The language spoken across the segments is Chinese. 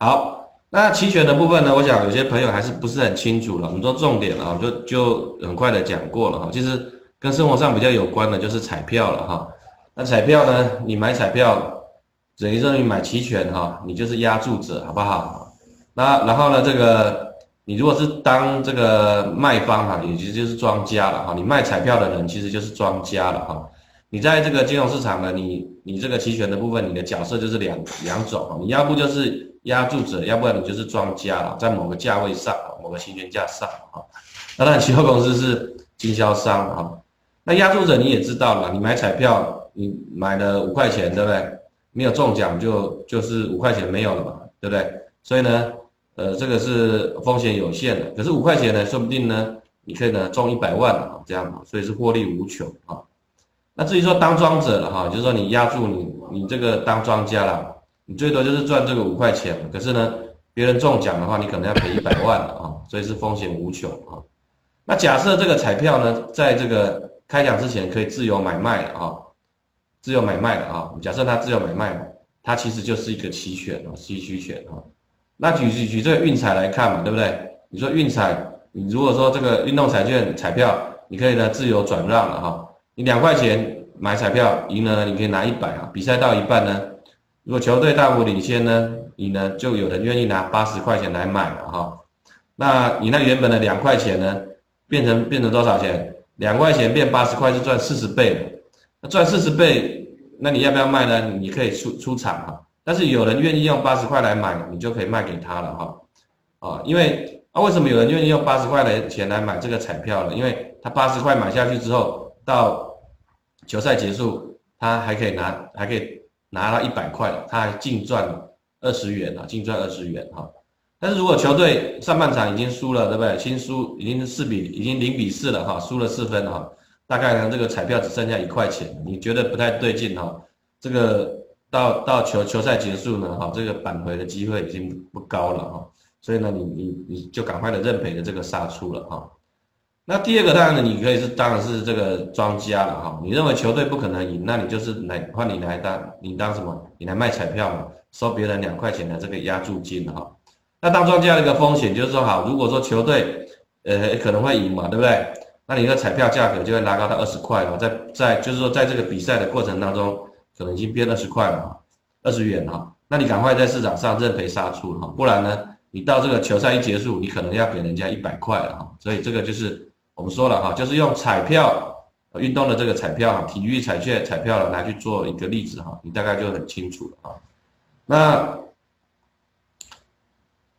好，那期权的部分呢，我想有些朋友还是不是很清楚了。我们说重点啊，就就很快的讲过了哈。其实跟生活上比较有关的就是彩票了哈。那彩票呢，你买彩票等于说你买期权哈，你就是押注者，好不好？那然后呢，这个你如果是当这个卖方哈，也就就是庄家了哈。你卖彩票的人其实就是庄家了哈。你在这个金融市场呢，你你这个期权的部分，你的角色就是两两种，你要不就是压注者，要不然你就是庄家了，在某个价位上，某个行权价上啊。那当然，期货公司是经销商啊。那压注者你也知道了，你买彩票，你买了五块钱，对不对？没有中奖就就是五块钱没有了嘛，对不对？所以呢，呃，这个是风险有限的。可是五块钱呢，说不定呢，你可以呢中一百万啊，这样所以是获利无穷啊。那至于说当庄者了哈，就是说你压住你你这个当庄家了，你最多就是赚这个五块钱，可是呢，别人中奖的话，你可能要赔一百万了啊，所以是风险无穷啊。那假设这个彩票呢，在这个开奖之前可以自由买卖的啊，自由买卖的啊，假设它自由买卖嘛，它其实就是一个期权啊，期需权啊。那举举举这个运彩来看嘛，对不对？你说运彩，你如果说这个运动彩券彩票，你可以呢自由转让了哈。你两块钱买彩票赢了，你可以拿一百啊。比赛到一半呢，如果球队大幅领先呢，你呢就有人愿意拿八十块钱来买了哈。那你那原本的两块钱呢，变成变成多少钱？两块钱变八十块，就赚四十倍了。那赚四十倍，那你要不要卖呢？你可以出出场哈。但是有人愿意用八十块来买，你就可以卖给他了哈。啊，因为啊，为什么有人愿意用八十块的钱来买这个彩票呢？因为他八十块买下去之后，到球赛结束，他还可以拿，还可以拿了一百块，他还净赚二十元啊，净赚二十元哈。但是如果球队上半场已经输了，对不对？新输已经四比，已经零比四了哈，输了四分哈，大概呢这个彩票只剩下一块钱，你觉得不太对劲哈？这个到到球球赛结束呢哈，这个扳回的机会已经不高了哈，所以呢你你你就赶快的认赔的这个杀出了哈。那第二个当然呢，你可以是当然是这个庄家了哈。你认为球队不可能赢，那你就是来换你来当你当什么？你来卖彩票嘛，收别人两块钱的这个押注金哈。那当庄家的一个风险就是说，好，如果说球队呃可能会赢嘛，对不对？那你的彩票价格就会拉高到二十块嘛，在在就是说在这个比赛的过程当中，可能已经变二十块了，二十元哈。那你赶快在市场上认赔杀出哈，不然呢，你到这个球赛一结束，你可能要给人家一百块了哈。所以这个就是。我们说了哈，就是用彩票运动的这个彩票，体育彩券彩票来去做一个例子哈，你大概就很清楚了哈。那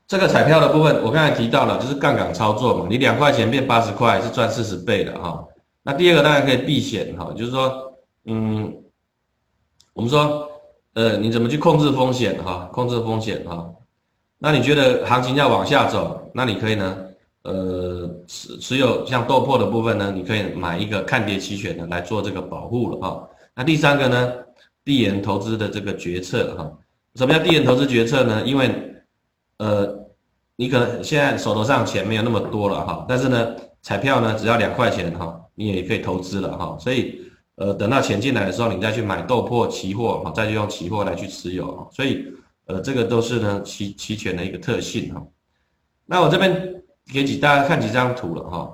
这个彩票的部分，我刚才提到了，就是杠杆操作嘛，你两块钱变八十块是赚四十倍的哈。那第二个当然可以避险哈，就是说，嗯，我们说，呃，你怎么去控制风险哈？控制风险哈？那你觉得行情要往下走，那你可以呢？呃，持持有像豆粕的部分呢，你可以买一个看跌期权的来做这个保护了哈。那第三个呢，递延投资的这个决策哈。什么叫递延投资决策呢？因为呃，你可能现在手头上钱没有那么多了哈，但是呢，彩票呢只要两块钱哈，你也可以投资了哈。所以呃，等到钱进来的时候，你再去买豆粕期货哈，再去用期货来去持有。所以呃，这个都是呢期期权的一个特性哈。那我这边。给几大家看几张图了哈，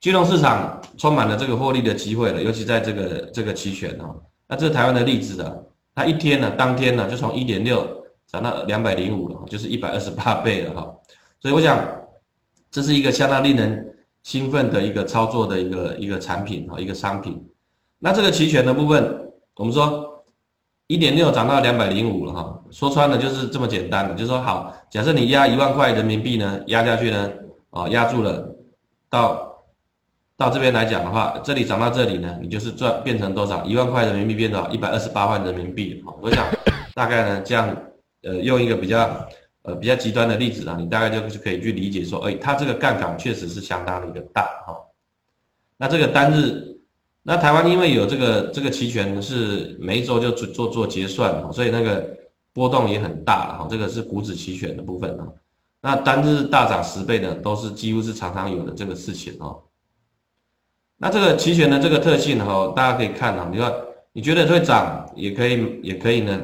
金融市场充满了这个获利的机会了，尤其在这个这个期权哈，那这是台湾的例子的，它一天呢，当天呢就从一点六涨到两百零五了，就是一百二十八倍了哈，所以我想这是一个相当令人兴奋的一个操作的一个一个产品哈，一个商品。那这个期权的部分，我们说一点六涨到两百零五了哈，说穿了就是这么简单的，就是说好，假设你压一万块人民币呢，压下去呢。啊，压住了，到到这边来讲的话，这里涨到这里呢，你就是赚变成多少？一万块人民币变多少？一百二十八万人民币。好，我想大概呢，这样呃，用一个比较呃比较极端的例子啊，你大概就是可以去理解说，哎，它这个杠杆确实是相当的一个大哈。那这个单日，那台湾因为有这个这个期权是每一周就做做做结算，所以那个波动也很大哈。这个是股指期权的部分啊。那单日大涨十倍的，都是几乎是常常有的这个事情哦。那这个期权的这个特性哈，大家可以看啊，你说你觉得会涨，也可以，也可以呢，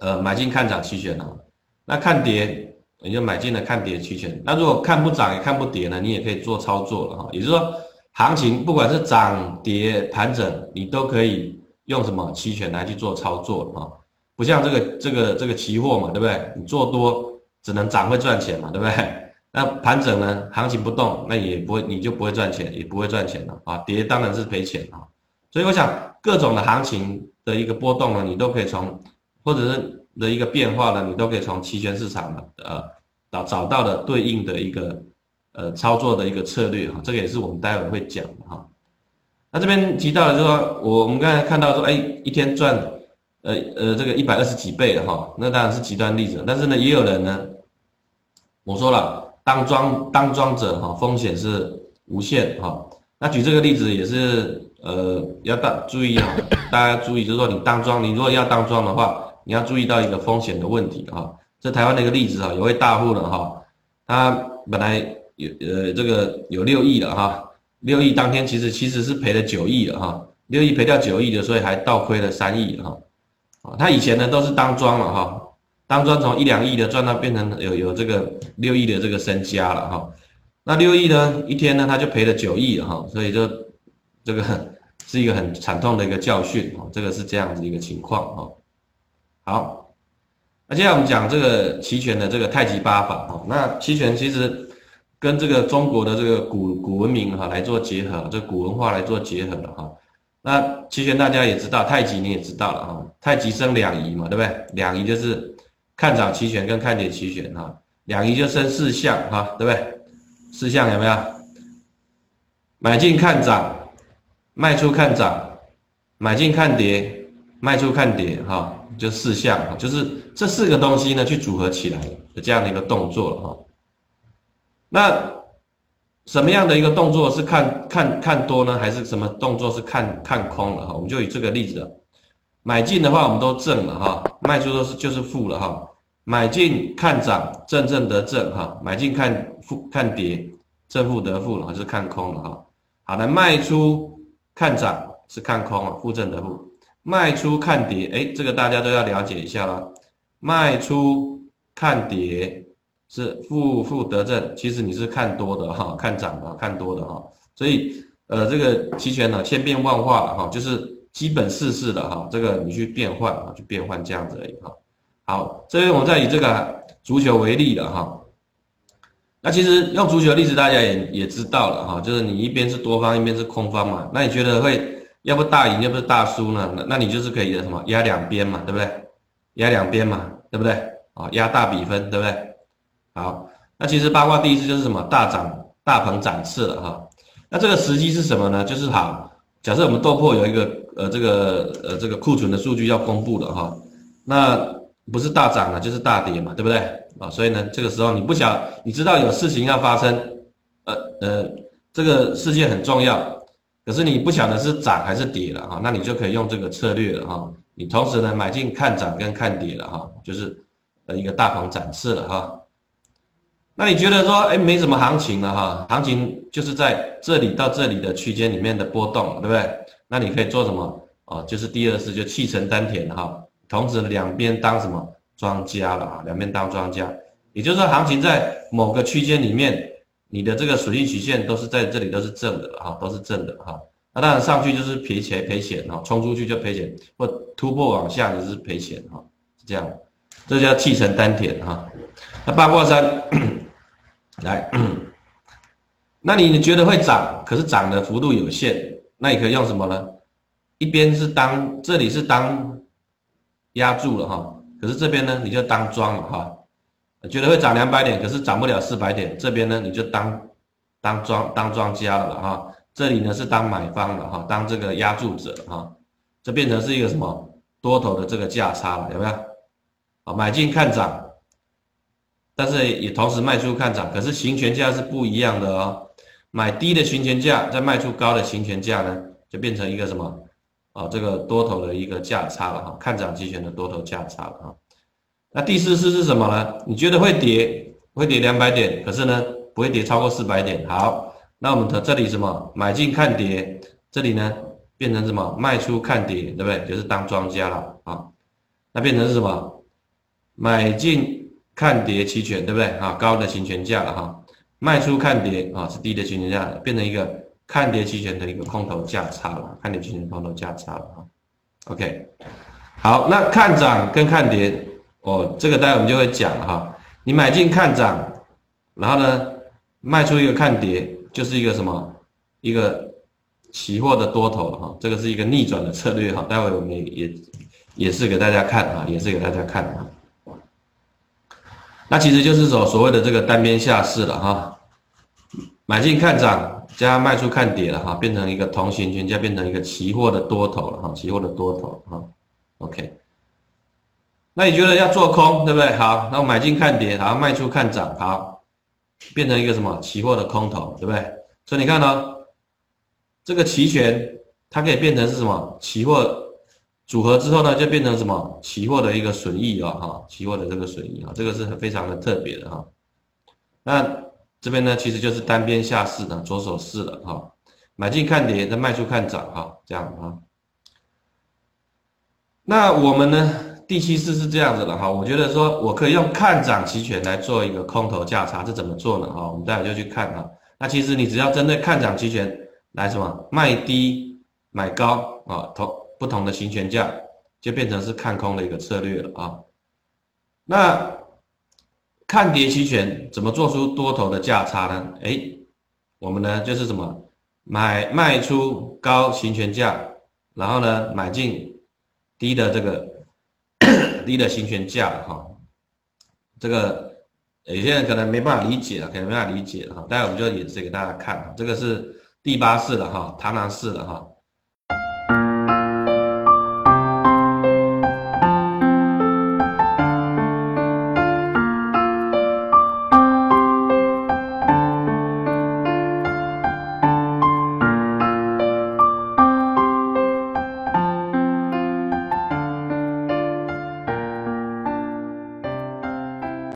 呃，买进看涨期权哦。那看跌你就买进了看跌期权。那如果看不涨也看不跌呢，你也可以做操作了哈。也就是说，行情不管是涨跌盘整，你都可以用什么期权来去做操作啊。不像这个这个这个期货嘛，对不对？你做多只能涨会赚钱嘛，对不对？那盘整呢，行情不动，那也不会你就不会赚钱，也不会赚钱了啊。跌当然是赔钱啊。所以我想各种的行情的一个波动呢，你都可以从或者是的一个变化呢，你都可以从期权市场的呃找找到的对应的一个呃操作的一个策略哈。这个也是我们待会会讲的哈。那这边提到的就是说，我我们刚才看到说，哎，一天赚。呃呃，这个一百二十几倍的哈，那当然是极端例子。但是呢，也有人呢，我说了，当庄当庄者哈，风险是无限哈。那举这个例子也是呃，要大注意啊，大家注意，就是说你当庄，你如果要当庄的话，你要注意到一个风险的问题哈。这台湾的一个例子啊，有位大户了哈，他本来有呃这个有六亿了哈，六亿当天其实其实是赔了九亿了哈，六亿赔掉九亿的，所以还倒亏了三亿哈。他以前呢都是当庄了哈，当庄从一两亿的赚到变成有有这个六亿的这个身家了哈，那六亿呢一天呢他就赔了九亿哈，所以就这个是一个很惨痛的一个教训哈，这个是这样子一个情况哈。好，那接下来我们讲这个期权的这个太极八法哈，那期权其实跟这个中国的这个古古文明哈来做结合，这古文化来做结合的哈。那期权大家也知道，太极你也知道了啊，太极生两仪嘛，对不对？两仪就是看涨期权跟看跌期权哈，两仪就生四象哈，对不对？四象有没有？买进看涨，卖出看涨，买进看跌，卖出看跌哈，就四象哈，就是这四个东西呢去组合起来的这样的一个动作了哈。那。什么样的一个动作是看看看多呢？还是什么动作是看看空了哈？我们就以这个例子，买进的话我们都正了哈，卖出都是就是负了哈。买进看涨，正正得正哈；买进看负看跌，正负得负了，还是看空了哈。好的，卖出看涨是看空了，负正得负；卖出看跌，哎，这个大家都要了解一下了。卖出看跌。是负负得正，其实你是看多的哈，看涨的，看多的哈，所以呃这个期权呢千变万化了哈，就是基本事事的哈，这个你去变换啊，去变换这样子而已哈。好，这边我再以这个足球为例了哈，那其实用足球的例子大家也也知道了哈，就是你一边是多方，一边是空方嘛，那你觉得会要不大赢，要不是大输呢？那那你就是可以什么压两边嘛，对不对？压两边嘛，对不对？啊，压大比分，对不对？好，那其实八卦第一次就是什么大涨大鹏展翅了哈。那这个时机是什么呢？就是好，假设我们豆粕有一个呃这个呃这个库存的数据要公布了哈，那不是大涨了就是大跌嘛，对不对啊？所以呢，这个时候你不想你知道有事情要发生，呃呃这个事件很重要，可是你不晓得是涨还是跌了哈，那你就可以用这个策略了哈。你同时呢买进看涨跟看跌了哈，就是呃一个大鹏展翅了哈。那你觉得说，哎，没什么行情了哈，行情就是在这里到这里的区间里面的波动，对不对？那你可以做什么？哦，就是第二次就气沉丹田哈，同时两边当什么庄家了啊？两边当庄家，也就是说，行情在某个区间里面，你的这个属性曲线都是在这里都是正的哈，都是正的哈。那当然上去就是赔钱赔钱哈，冲出去就赔钱，或突破往下就是赔钱哈，是这样，这叫气沉丹田哈。那八卦山。来，那你觉得会涨，可是涨的幅度有限，那你可以用什么呢？一边是当这里是当压住了哈，可是这边呢你就当庄了哈。觉得会涨两百点，可是涨不了四百点，这边呢你就当当庄当庄家了哈。这里呢是当买方了哈，当这个压住者哈，这变成是一个什么多头的这个价差了，有没有？啊，买进看涨。但是也同时卖出看涨，可是行权价是不一样的哦。买低的行权价，再卖出高的行权价呢，就变成一个什么？啊，这个多头的一个价差了哈，看涨期权的多头价差了哈。那第四次是什么呢？你觉得会跌，会跌两百点，可是呢不会跌超过四百点。好，那我们的这里什么？买进看跌，这里呢变成什么？卖出看跌，对不对？就是当庄家了啊。那变成是什么？买进。看跌期权，对不对？啊，高的行权价了哈，卖出看跌啊，是低的行权价，变成一个看跌期权的一个空头价差了，看跌期权空头价差了啊。OK，好，那看涨跟看跌，哦，这个待会我们就会讲哈。你买进看涨，然后呢，卖出一个看跌，就是一个什么？一个期货的多头哈，这个是一个逆转的策略哈。待会我们也也是给大家看啊，也是给大家看啊。那其实就是所所谓的这个单边下市了哈，买进看涨加卖出看跌了哈，变成一个同行权加变成一个期货的多头了哈，期货的多头哈。OK，那你觉得要做空对不对？好，那我买进看跌，好，卖出看涨，好，变成一个什么期货的空头对不对？所以你看呢？这个期权，它可以变成是什么？期货组合之后呢，就变成什么？期货的一个损益啊，哈，期货的这个损益啊，这个是非常的特别的哈。那这边呢，其实就是单边下市的左手市了哈，买进看跌，再卖出看涨哈，这样啊。那我们呢，第七次是这样子的哈，我觉得说我可以用看涨期权来做一个空头价差，这怎么做呢？哈，我们待会就去看哈。那其实你只要针对看涨期权。来什么卖低买高啊，同不同的行权价就变成是看空的一个策略了啊。那看跌期权怎么做出多头的价差呢？哎，我们呢就是什么买卖出高行权价，然后呢买进低的这个 低的行权价哈。这个有些人可能没办法理解了，可能没办法理解哈。待会我们就演示给大家看，这个是。第八式的哈，螳螂式的哈，